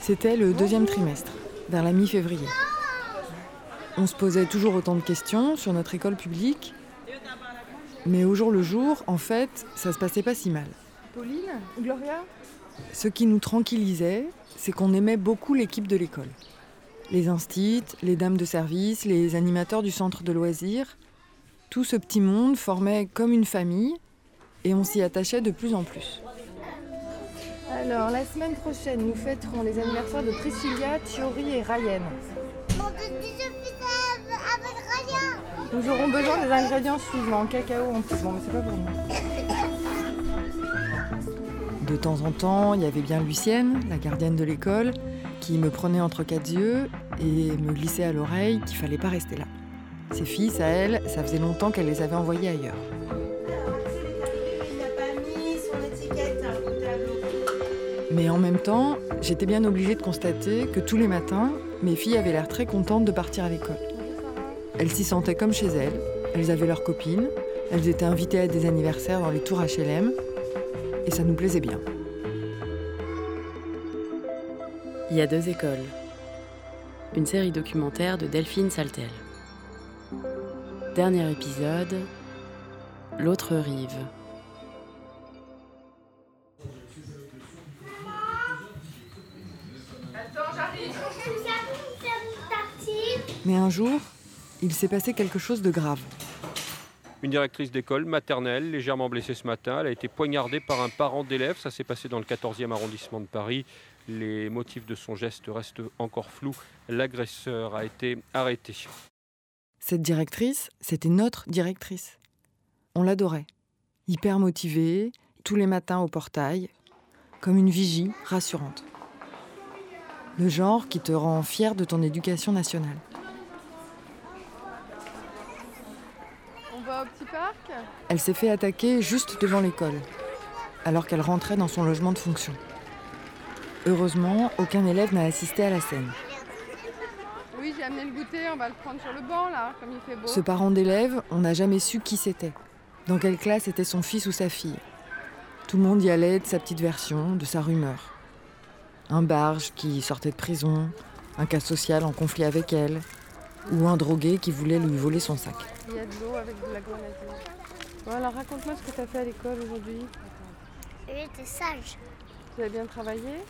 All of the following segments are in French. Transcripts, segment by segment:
C'était le deuxième trimestre, vers la mi-février. On se posait toujours autant de questions sur notre école publique, mais au jour le jour, en fait, ça se passait pas si mal. Pauline Gloria? Ce qui nous tranquillisait, c'est qu'on aimait beaucoup l'équipe de l'école. Les instits, les dames de service, les animateurs du centre de loisirs, tout ce petit monde formait comme une famille et on s'y attachait de plus en plus. Alors, la semaine prochaine, nous fêterons les anniversaires de Priscilla, Thiori et Ryan. Nous aurons besoin des ingrédients suivants. Cacao en plus. Bon, mais c'est pas pour nous. De temps en temps, il y avait bien Lucienne, la gardienne de l'école, qui me prenait entre quatre yeux et me glissait à l'oreille qu'il fallait pas rester là. Ses fils, à elle, ça faisait longtemps qu'elle les avait envoyés ailleurs. Mais en même temps, j'étais bien obligée de constater que tous les matins, mes filles avaient l'air très contentes de partir à l'école. Elles s'y sentaient comme chez elles, elles avaient leurs copines, elles étaient invitées à des anniversaires dans les tours HLM, et ça nous plaisait bien. Il y a deux écoles. Une série documentaire de Delphine Saltel. Dernier épisode, L'autre rive. Mais un jour, il s'est passé quelque chose de grave. Une directrice d'école maternelle, légèrement blessée ce matin, elle a été poignardée par un parent d'élève. Ça s'est passé dans le 14e arrondissement de Paris. Les motifs de son geste restent encore flous. L'agresseur a été arrêté. Cette directrice, c'était notre directrice. On l'adorait. Hyper motivée, tous les matins au portail, comme une vigie rassurante. Le genre qui te rend fier de ton éducation nationale. On va au petit parc Elle s'est fait attaquer juste devant l'école, alors qu'elle rentrait dans son logement de fonction. Heureusement, aucun élève n'a assisté à la scène. Oui, j'ai amené le goûter, on va le prendre sur le banc là, comme il fait beau. Ce parent d'élève, on n'a jamais su qui c'était, dans quelle classe était son fils ou sa fille. Tout le monde y allait de sa petite version, de sa rumeur. Un barge qui sortait de prison, un cas social en conflit avec elle, ou un drogué qui voulait lui voler son sac. Il y a de l'eau avec de la grenadine. Bon, alors raconte-moi ce que tu as fait à l'école aujourd'hui. J'étais sage. Tu as bien travaillé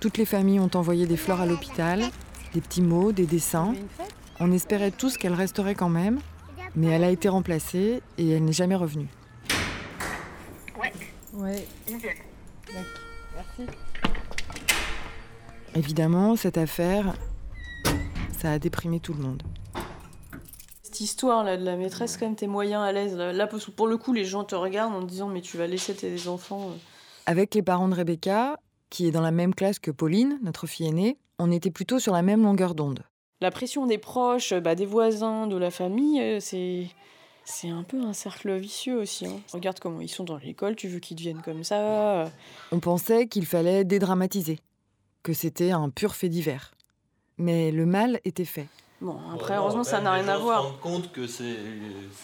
Toutes les familles ont envoyé des fleurs à l'hôpital, des petits mots, des dessins. On espérait tous qu'elle resterait quand même, mais elle a été remplacée et elle n'est jamais revenue. Ouais. Merci. Évidemment, cette affaire, ça a déprimé tout le monde. Cette histoire là de la maîtresse, quand même, t'es moyen à l'aise. Là, pour le coup, les gens te regardent en te disant mais tu vas laisser tes enfants. euh. Avec les parents de Rebecca, qui est dans la même classe que Pauline, notre fille aînée, on était plutôt sur la même longueur d'onde. La pression des proches, euh, bah, des voisins, de la famille, euh, c'est c'est un peu un cercle vicieux aussi. hein. Regarde comment ils sont dans l'école, tu veux qu'ils deviennent comme ça. On pensait qu'il fallait dédramatiser, que c'était un pur fait divers. Mais le mal était fait. Bon, après, heureusement, ça n'a rien à voir. se rendent compte que c'est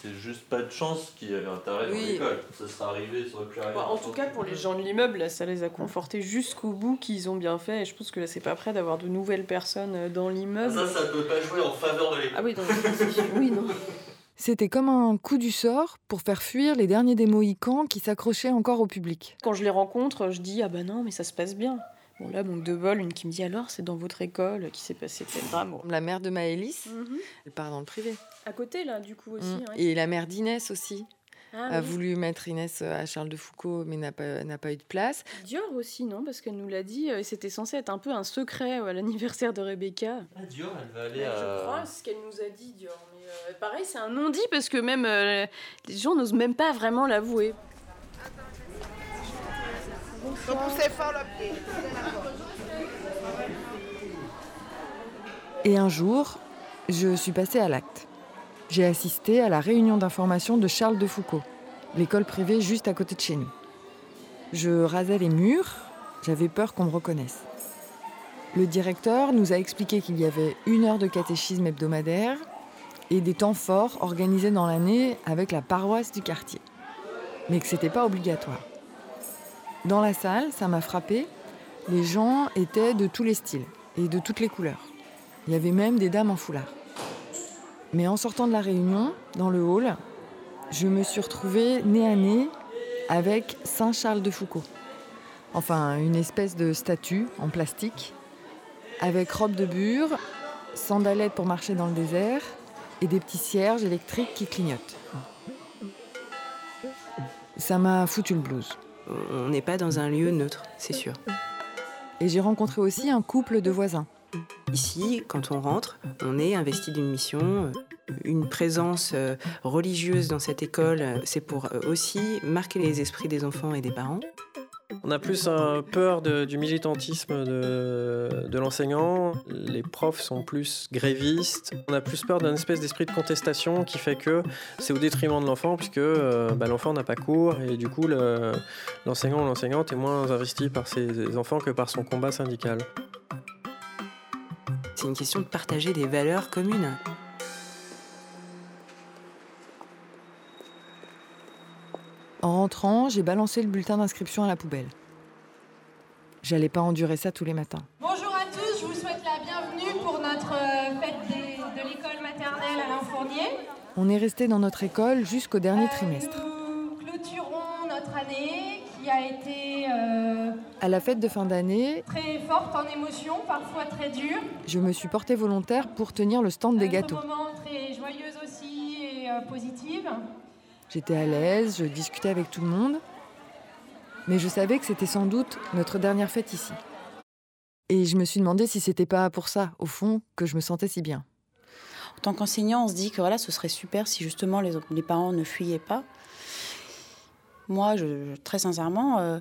c'est juste pas de chance qu'il y avait intérêt dans Oui. l'école. Ça serait arrivé, ça aurait pu arriver. Bah, en tout cas, pour les gens de l'immeuble, ça les a confortés jusqu'au bout qu'ils ont bien fait. Et je pense que là, c'est pas prêt d'avoir de nouvelles personnes euh, dans Ah, l'immeuble. Ça, ça peut pas jouer en faveur de l'école. Ah oui, donc, oui, non. C'était comme un coup du sort pour faire fuir les derniers des Mohicans qui s'accrochaient encore au public. Quand je les rencontre, je dis ah bah non, mais ça se passe bien. Bon là, manque de bol, une qui me dit alors c'est dans votre école qui s'est passé tel drame. La mère de Maëlys, Mhm. elle part dans le privé. À côté là, du coup aussi. Mm. ouais. Et la mère d'Inès aussi Ah, a oui. voulu mettre Inès à Charles de Foucault, mais n'a pas, n'a pas eu de place. Dior aussi, non Parce qu'elle nous l'a dit, euh, c'était censé être un peu un secret euh, à l'anniversaire de Rebecca. Ah, Dior, elle va aller Ouais, à. Je crois, ce qu'elle nous a dit, Dior. Mais euh, pareil, c'est un non-dit parce que même euh, les gens n'osent même pas vraiment l'avouer. Et un jour, je suis passée à l'acte. J'ai assisté à la réunion d'information de Charles de Foucault, l'école privée juste à côté de chez nous. Je rasais les murs, j'avais peur qu'on me reconnaisse. Le directeur nous a expliqué qu'il y avait une heure de catéchisme hebdomadaire et des temps forts organisés dans l'année avec la paroisse du quartier, mais que c'était pas obligatoire. Dans la salle, ça m'a frappé. Les gens étaient de tous les styles et de toutes les couleurs. Il y avait même des dames en foulard. Mais en sortant de la réunion, dans le hall, je me suis retrouvée nez à nez avec Saint Charles de Foucault. Enfin, une espèce de statue en plastique, avec robe de bure, sandalettes pour marcher dans le désert et des petits cierges électriques qui clignotent. Ça m'a foutu le blues. On n'est pas dans un lieu neutre, c'est sûr. Et j'ai rencontré aussi un couple de voisins. Ici, quand on rentre, on est investi d'une mission. Une présence euh, religieuse dans cette école, euh, c'est pour euh, aussi marquer les esprits des enfants et des parents. On a plus peur du militantisme de, l'enseignant. Les profs sont plus grévistes. On a plus peur d'un espèce d'esprit de contestation qui fait que c'est au détriment de l'enfant, puisque euh, bah, l'enfant n'a pas cours et du coup le- l'enseignant ou l'enseignante est moins investi par ses enfants que par son combat syndical. C'est une question de partager des valeurs communes. En rentrant, j'ai balancé le bulletin d'inscription à la poubelle. J'allais pas endurer ça tous les matins. Bonjour à tous, je vous souhaite la bienvenue pour notre euh, fête des- de l'école maternelle Alain Fournier. On est resté dans notre école jusqu'au dernier trimestre. Nous clôturons notre année qui a été euh, À la fête de fin d'année, très forte en émotions, parfois très dure. je me suis portée volontaire pour tenir le stand des Un gâteaux. moment très joyeuse aussi et euh, positive. J'étais à l'aise, je discutais avec tout le monde, mais je savais que c'était sans doute notre dernière fête ici. Et je me suis demandé si c'était pas pour ça, au fond, que je me sentais si bien. En tant qu'enseignant, on se dit que voilà, ce serait super si justement les, parents ne fuyaient pas. Moi, je, très sincèrement, euh,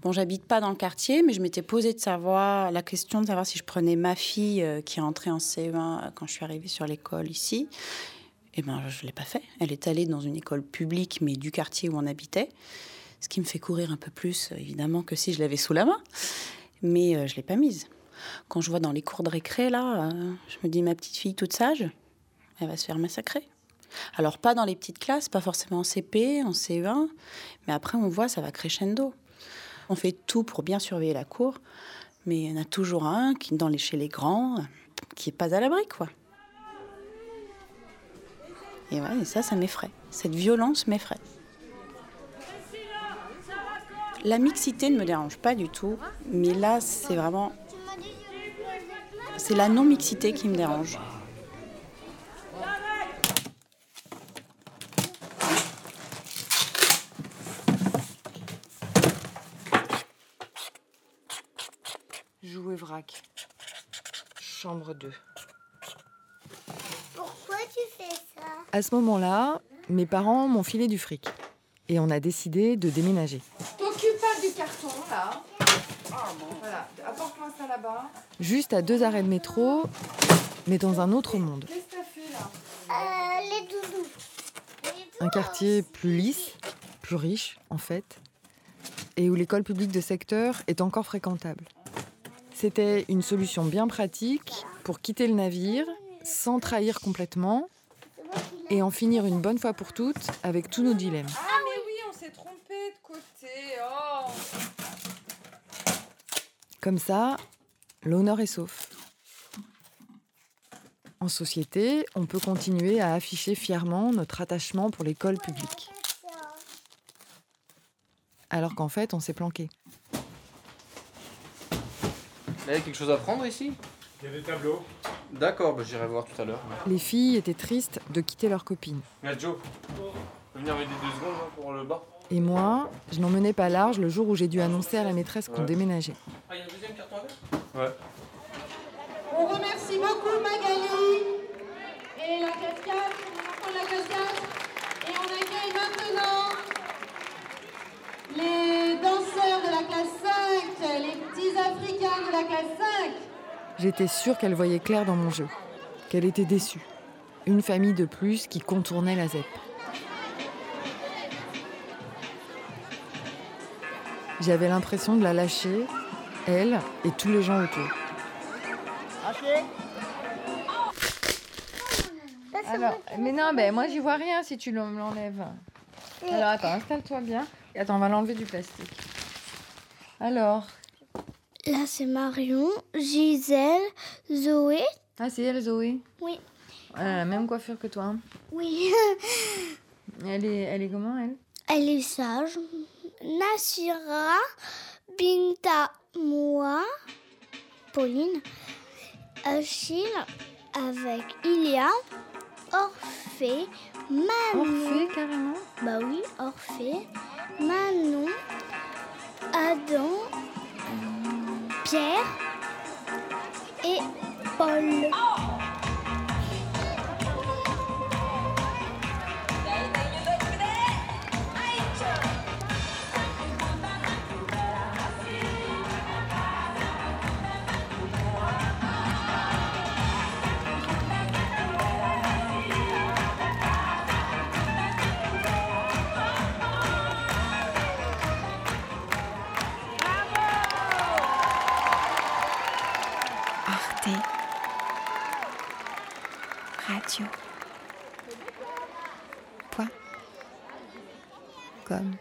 bon, j'habite pas dans le quartier, mais je m'étais posé de savoir la question de savoir si je prenais ma fille euh, qui est entrée en CE1 quand je suis arrivée sur l'école ici. Eh ben, je l'ai pas fait. Elle est allée dans une école publique, mais du quartier où on habitait, ce qui me fait courir un peu plus, euh, évidemment, que si je l'avais sous la main. Mais euh, je l'ai pas mise. Quand je vois dans les cours de récré, là, euh, je me dis, ma petite fille toute sage, elle va se faire massacrer. Alors, pas dans les petites classes, pas forcément en CP, en CE1, mais après, on voit, ça va crescendo. On fait tout pour bien surveiller la cour, mais il y en a toujours un qui, dans les, chez les grands, qui est pas à l'abri, quoi. Et, ouais, et ça, ça m'effraie. Cette violence m'effraie. La mixité ne me dérange pas du tout, mais là, c'est vraiment. C'est la non-mixité qui me dérange. Jouer vrac. Chambre 2. Pourquoi tu fais ça À ce moment-là, mes parents m'ont filé du fric. Et on a décidé de déménager. T'occupes pas du carton là. Voilà, apporte-moi ça là-bas. Juste à deux arrêts de métro, mais dans un autre monde. Qu'est-ce que t'as fait là Euh, les doudous. Un quartier plus lisse, plus riche en fait, et où l'école publique de secteur est encore fréquentable. C'était une solution bien pratique pour quitter le navire sans trahir complètement et en finir une bonne fois pour toutes avec tous nos dilemmes. Ah mais oui, on s'est trompé de côté. Oh. Comme ça, l'honneur est sauf. En société, on peut continuer à afficher fièrement notre attachement pour l'école publique. Alors qu'en fait, on s'est planqué. Il y a quelque chose à prendre ici? Il y a des tableaux. D'accord, bah, j'irai voir tout à l'heure. Les filles étaient tristes de quitter leurs copines. Regarde Joe, tu peux venir m'aider deux secondes hein, pour le bas Et moi, je n'en menais pas large le jour où j'ai dû annoncer à la maîtresse qu'on Ouais. déménageait. Ah, il y a un deuxième carton avec Ouais. On remercie beaucoup Magali et la cascade, la cascade. Et on accueille maintenant les danseurs de la classe 5, les petits Africains de la classe 5. J'étais sûre qu'elle voyait clair dans mon jeu, qu'elle était déçue. Une famille de plus qui contournait la ZEP. J'avais l'impression de la lâcher, elle et tous les gens autour. Alors, mais non, ben moi j'y vois rien si tu l'en- l'enlèves. Alors attends, installe-toi bien. Attends, on va l'enlever du plastique. Alors Là, c'est Marion, Gisèle, Zoé. Ah, c'est elle, Zoé Oui. Elle a la même coiffure que toi. hein. Oui. Elle est, elle est comment, elle? Elle est sage. Nassira, Binta, moi, Pauline, Achille avec Ilia, Orphée, Manon. Orphée, carrément? Bah oui, Orphée, Manon, Adam, Pierre et Paul. Radio. Point. Comme.